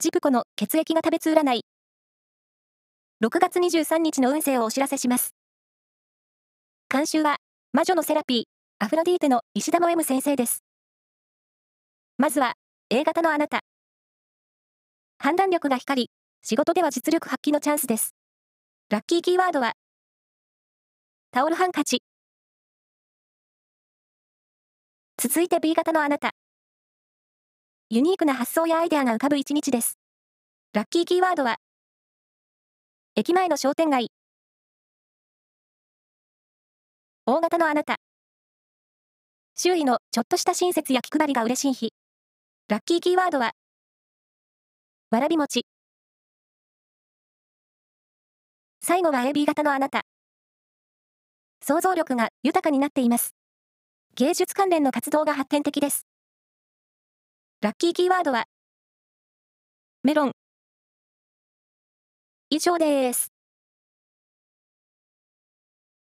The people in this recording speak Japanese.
ジプコの血液が食べつ占い。6月23日の運勢をお知らせします。監修は、魔女のセラピー、アフロディーテの石田も M 先生です。まずは、A 型のあなた。判断力が光り、仕事では実力発揮のチャンスです。ラッキーキーワードは、タオルハンカチ。続いて B 型のあなた。ユニークな発想やアイデアが浮かぶ一日です。ラッキーキーワードは、駅前の商店街。大型のあなた。周囲のちょっとした親切や気配りが嬉しい日。ラッキーキーワードは、わらび餅。最後は AB 型のあなた。想像力が豊かになっています。芸術関連の活動が発展的です。ラッキーキーワードは、メロン。以上です。